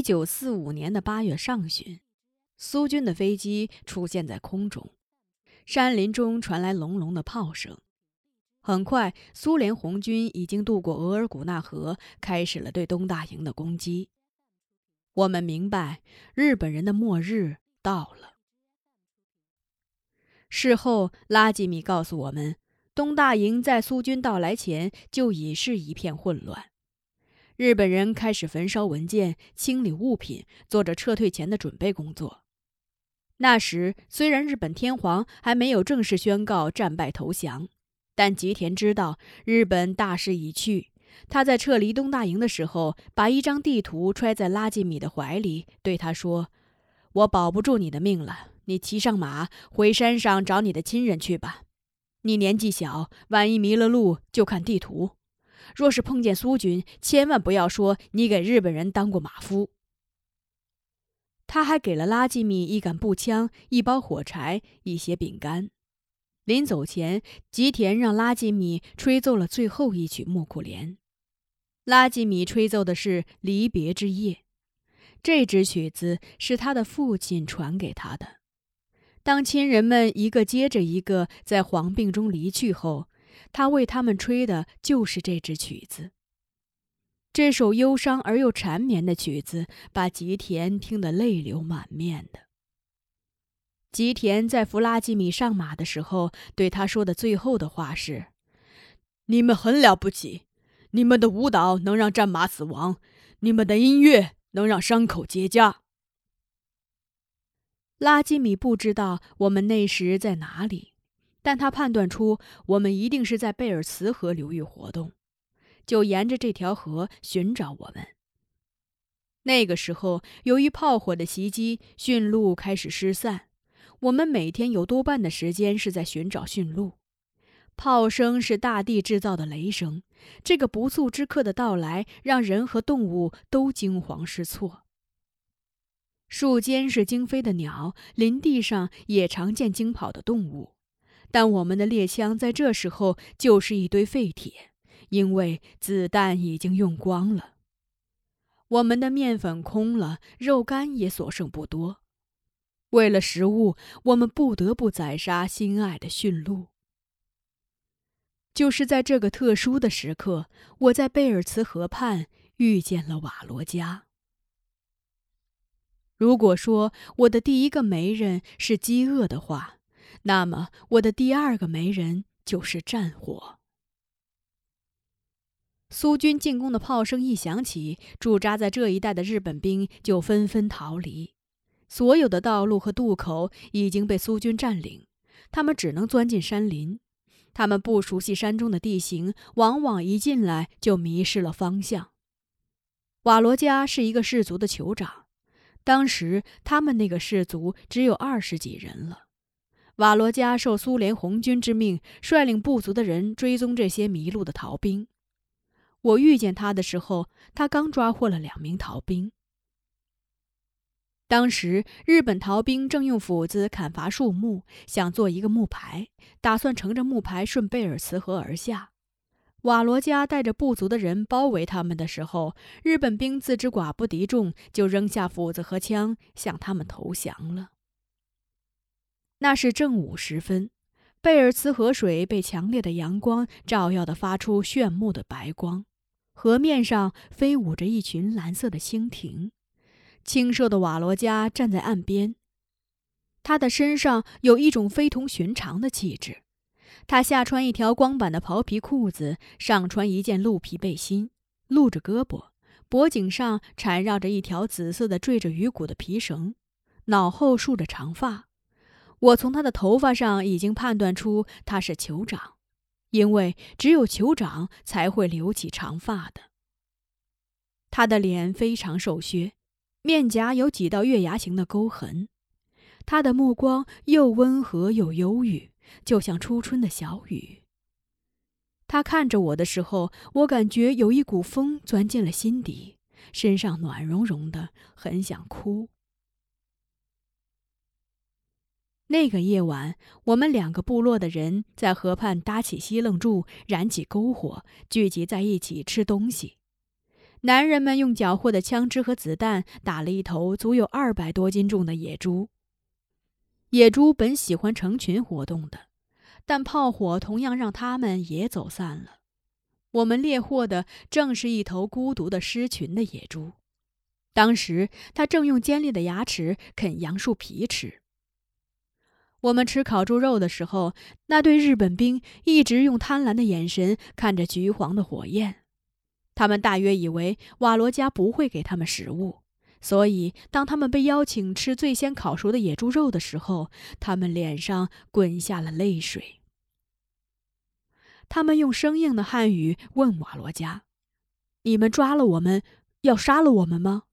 一九四五年的八月上旬，苏军的飞机出现在空中，山林中传来隆隆的炮声。很快，苏联红军已经渡过额尔古纳河，开始了对东大营的攻击。我们明白，日本人的末日到了。事后，拉吉米告诉我们，东大营在苏军到来前就已是一片混乱。日本人开始焚烧文件、清理物品，做着撤退前的准备工作。那时，虽然日本天皇还没有正式宣告战败投降，但吉田知道日本大势已去。他在撤离东大营的时候，把一张地图揣在拉吉米的怀里，对他说：“我保不住你的命了，你骑上马回山上找你的亲人去吧。你年纪小，万一迷了路，就看地图。”若是碰见苏军，千万不要说你给日本人当过马夫。他还给了拉吉米一杆步枪、一包火柴、一些饼干。临走前，吉田让拉吉米吹奏了最后一曲《木库莲》。拉吉米吹奏的是《离别之夜》，这支曲子是他的父亲传给他的。当亲人们一个接着一个在黄病中离去后，他为他们吹的就是这支曲子。这首忧伤而又缠绵的曲子，把吉田听得泪流满面的。吉田在扶拉基米上马的时候，对他说的最后的话是：“你们很了不起，你们的舞蹈能让战马死亡，你们的音乐能让伤口结痂。”拉基米不知道我们那时在哪里。但他判断出我们一定是在贝尔茨河流域活动，就沿着这条河寻找我们。那个时候，由于炮火的袭击，驯鹿开始失散。我们每天有多半的时间是在寻找驯鹿。炮声是大地制造的雷声，这个不速之客的到来让人和动物都惊慌失措。树间是惊飞的鸟，林地上也常见惊跑的动物。但我们的猎枪在这时候就是一堆废铁，因为子弹已经用光了。我们的面粉空了，肉干也所剩不多。为了食物，我们不得不宰杀心爱的驯鹿。就是在这个特殊的时刻，我在贝尔茨河畔遇见了瓦罗加。如果说我的第一个媒人是饥饿的话，那么，我的第二个媒人就是战火。苏军进攻的炮声一响起，驻扎在这一带的日本兵就纷纷逃离。所有的道路和渡口已经被苏军占领，他们只能钻进山林。他们不熟悉山中的地形，往往一进来就迷失了方向。瓦罗加是一个氏族的酋长，当时他们那个氏族只有二十几人了。瓦罗加受苏联红军之命，率领部族的人追踪这些迷路的逃兵。我遇见他的时候，他刚抓获了两名逃兵。当时，日本逃兵正用斧子砍伐树木，想做一个木牌，打算乘着木牌顺贝尔茨河而下。瓦罗加带着部族的人包围他们的时候，日本兵自知寡不敌众，就扔下斧子和枪，向他们投降了。那是正午时分，贝尔茨河水被强烈的阳光照耀的发出炫目的白光，河面上飞舞着一群蓝色的蜻蜓。清瘦的瓦罗加站在岸边，他的身上有一种非同寻常的气质。他下穿一条光板的袍皮裤子，上穿一件鹿皮背心，露着胳膊，脖颈上缠绕着一条紫色的缀着鱼骨的皮绳，脑后竖着长发。我从他的头发上已经判断出他是酋长，因为只有酋长才会留起长发的。他的脸非常瘦削，面颊有几道月牙形的沟痕。他的目光又温和又忧郁，就像初春的小雨。他看着我的时候，我感觉有一股风钻进了心底，身上暖融融的，很想哭。那个夜晚，我们两个部落的人在河畔搭起西楞柱，燃起篝火，聚集在一起吃东西。男人们用缴获的枪支和子弹打了一头足有二百多斤重的野猪。野猪本喜欢成群活动的，但炮火同样让它们也走散了。我们猎获的正是一头孤独的失群的野猪。当时，它正用尖利的牙齿啃杨树皮吃。我们吃烤猪肉的时候，那对日本兵一直用贪婪的眼神看着橘黄的火焰。他们大约以为瓦罗加不会给他们食物，所以当他们被邀请吃最先烤熟的野猪肉的时候，他们脸上滚下了泪水。他们用生硬的汉语问瓦罗加：“你们抓了我们，要杀了我们吗？”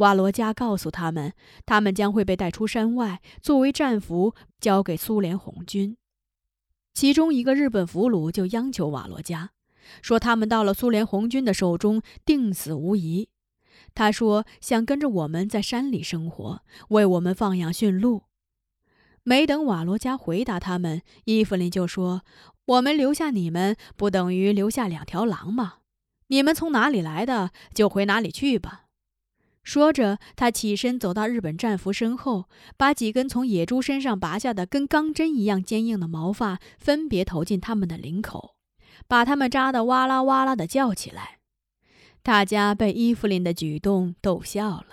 瓦罗加告诉他们，他们将会被带出山外，作为战俘交给苏联红军。其中一个日本俘虏就央求瓦罗加，说他们到了苏联红军的手中，定死无疑。他说想跟着我们在山里生活，为我们放养驯鹿。没等瓦罗加回答他们，伊芙琳就说：“我们留下你们，不等于留下两条狼吗？你们从哪里来的，就回哪里去吧。”说着，他起身走到日本战俘身后，把几根从野猪身上拔下的跟钢针一样坚硬的毛发分别投进他们的领口，把他们扎得哇啦哇啦地叫起来。大家被伊芙琳的举动逗笑了。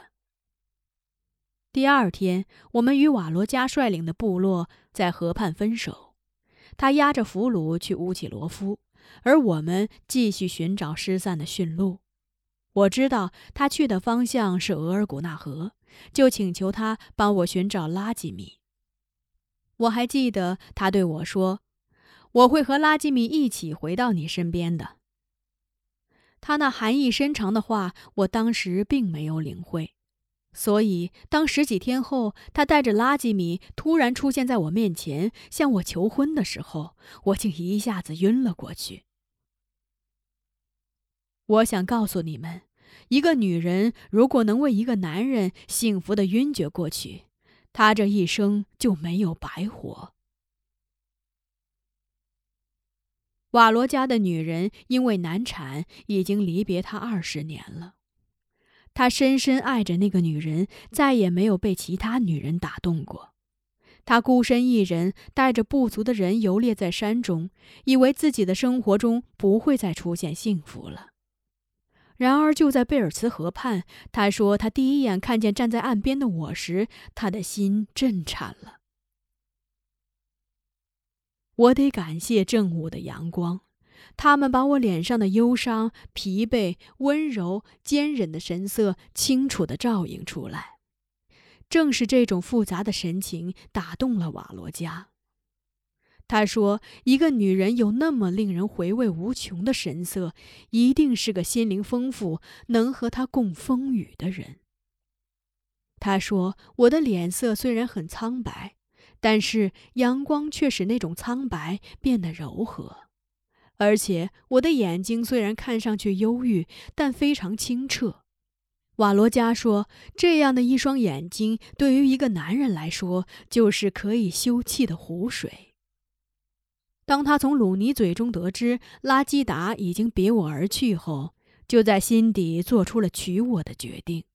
第二天，我们与瓦罗加率领的部落在河畔分手，他押着俘虏去乌奇罗夫，而我们继续寻找失散的驯鹿。我知道他去的方向是额尔古纳河，就请求他帮我寻找拉吉米。我还记得他对我说：“我会和拉吉米一起回到你身边的。”他那含义深长的话，我当时并没有领会，所以当十几天后他带着拉吉米突然出现在我面前向我求婚的时候，我竟一下子晕了过去。我想告诉你们。一个女人如果能为一个男人幸福的晕厥过去，她这一生就没有白活。瓦罗家的女人因为难产，已经离别他二十年了。他深深爱着那个女人，再也没有被其他女人打动过。他孤身一人，带着部族的人游猎在山中，以为自己的生活中不会再出现幸福了。然而，就在贝尔茨河畔，他说他第一眼看见站在岸边的我时，他的心震颤了。我得感谢正午的阳光，他们把我脸上的忧伤、疲惫、温柔、坚忍的神色清楚地照映出来。正是这种复杂的神情打动了瓦罗加。他说：“一个女人有那么令人回味无穷的神色，一定是个心灵丰富、能和她共风雨的人。”他说：“我的脸色虽然很苍白，但是阳光却使那种苍白变得柔和，而且我的眼睛虽然看上去忧郁，但非常清澈。”瓦罗加说：“这样的一双眼睛，对于一个男人来说，就是可以休憩的湖水。”当他从鲁尼嘴中得知拉基达已经别我而去后，就在心底做出了娶我的决定。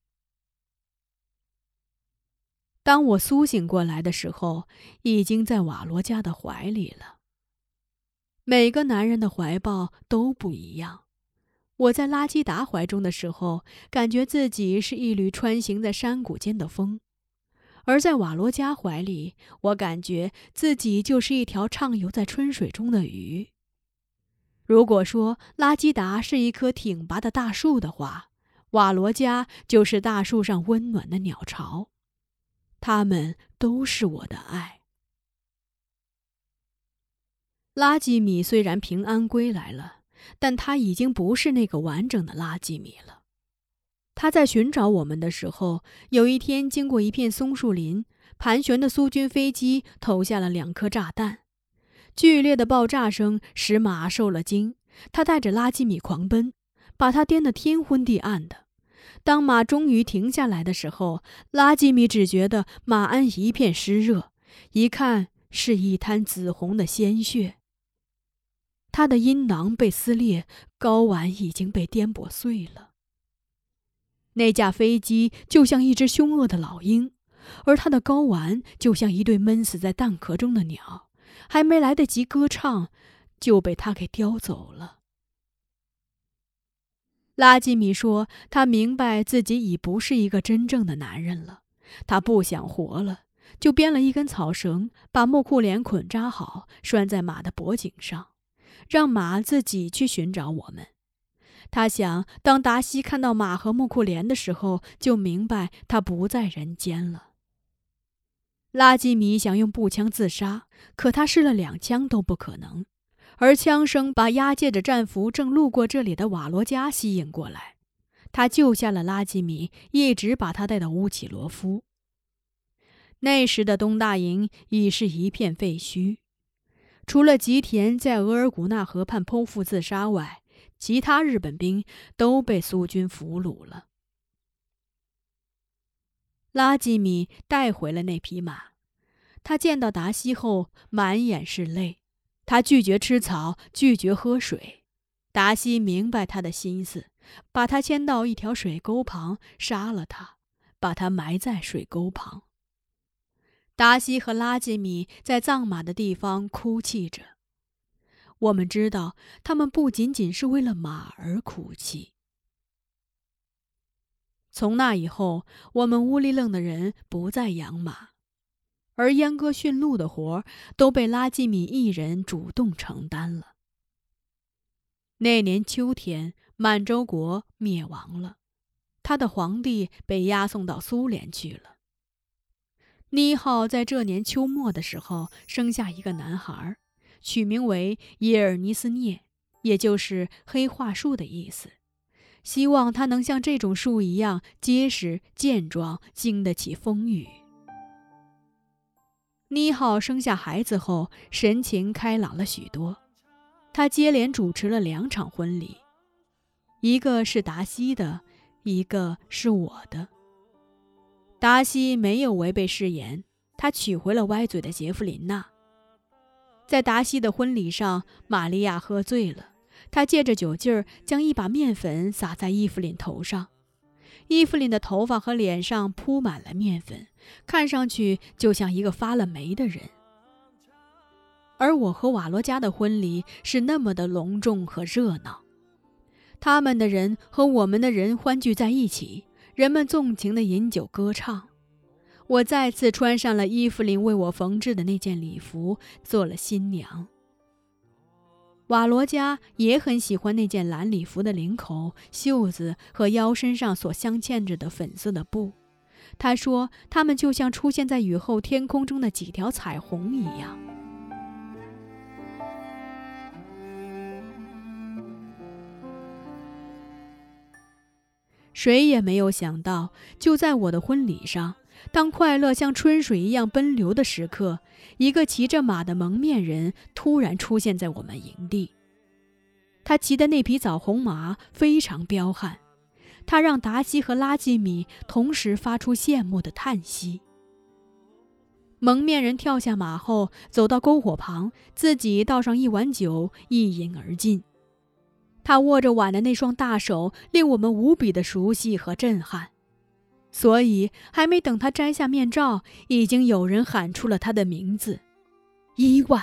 当我苏醒过来的时候，已经在瓦罗加的怀里了。每个男人的怀抱都不一样。我在拉基达怀中的时候，感觉自己是一缕穿行在山谷间的风。而在瓦罗加怀里，我感觉自己就是一条畅游在春水中的鱼。如果说拉基达是一棵挺拔的大树的话，瓦罗加就是大树上温暖的鸟巢。他们都是我的爱。拉基米虽然平安归来了，但他已经不是那个完整的拉基米了。他在寻找我们的时候，有一天经过一片松树林，盘旋的苏军飞机投下了两颗炸弹，剧烈的爆炸声使马受了惊，他带着拉基米狂奔，把他颠得天昏地暗的。当马终于停下来的时候，拉基米只觉得马鞍一片湿热，一看是一滩紫红的鲜血。他的阴囊被撕裂，睾丸已经被颠簸碎了。那架飞机就像一只凶恶的老鹰，而它的睾丸就像一对闷死在蛋壳中的鸟，还没来得及歌唱，就被他给叼走了。拉基米说：“他明白自己已不是一个真正的男人了，他不想活了，就编了一根草绳，把木库连捆扎好，拴在马的脖颈上，让马自己去寻找我们。他想，当达西看到马和木库连的时候，就明白他不在人间了。”拉基米想用步枪自杀，可他试了两枪都不可能。而枪声把押解着战俘正路过这里的瓦罗加吸引过来，他救下了拉基米，一直把他带到乌奇罗夫。那时的东大营已是一片废墟，除了吉田在额尔古纳河畔剖腹自杀外，其他日本兵都被苏军俘虏了。拉基米带回了那匹马，他见到达西后满眼是泪。他拒绝吃草，拒绝喝水。达西明白他的心思，把他牵到一条水沟旁，杀了他，把他埋在水沟旁。达西和拉吉米在葬马的地方哭泣着。我们知道，他们不仅仅是为了马而哭泣。从那以后，我们乌里楞的人不再养马。而阉割驯鹿的活都被拉基米一人主动承担了。那年秋天，满洲国灭亡了，他的皇帝被押送到苏联去了。尼浩在这年秋末的时候生下一个男孩，取名为耶尔尼斯涅，也就是黑桦树的意思，希望他能像这种树一样结实健壮，经得起风雨。妮浩生下孩子后，神情开朗了许多。他接连主持了两场婚礼，一个是达西的，一个是我的。达西没有违背誓言，他娶回了歪嘴的杰弗琳娜。在达西的婚礼上，玛利亚喝醉了，她借着酒劲儿将一把面粉撒在伊芙琳头上。伊芙琳的头发和脸上铺满了面粉，看上去就像一个发了霉的人。而我和瓦罗加的婚礼是那么的隆重和热闹，他们的人和我们的人欢聚在一起，人们纵情的饮酒歌唱。我再次穿上了伊芙琳为我缝制的那件礼服，做了新娘。瓦罗加也很喜欢那件蓝礼服的领口、袖子和腰身上所镶嵌着的粉色的布。他说：“它们就像出现在雨后天空中的几条彩虹一样。”谁也没有想到，就在我的婚礼上。当快乐像春水一样奔流的时刻，一个骑着马的蒙面人突然出现在我们营地。他骑的那匹枣红马非常彪悍，他让达西和拉基米同时发出羡慕的叹息。蒙面人跳下马后，走到篝火旁，自己倒上一碗酒，一饮而尽。他握着碗的那双大手，令我们无比的熟悉和震撼。所以，还没等他摘下面罩，已经有人喊出了他的名字：伊万。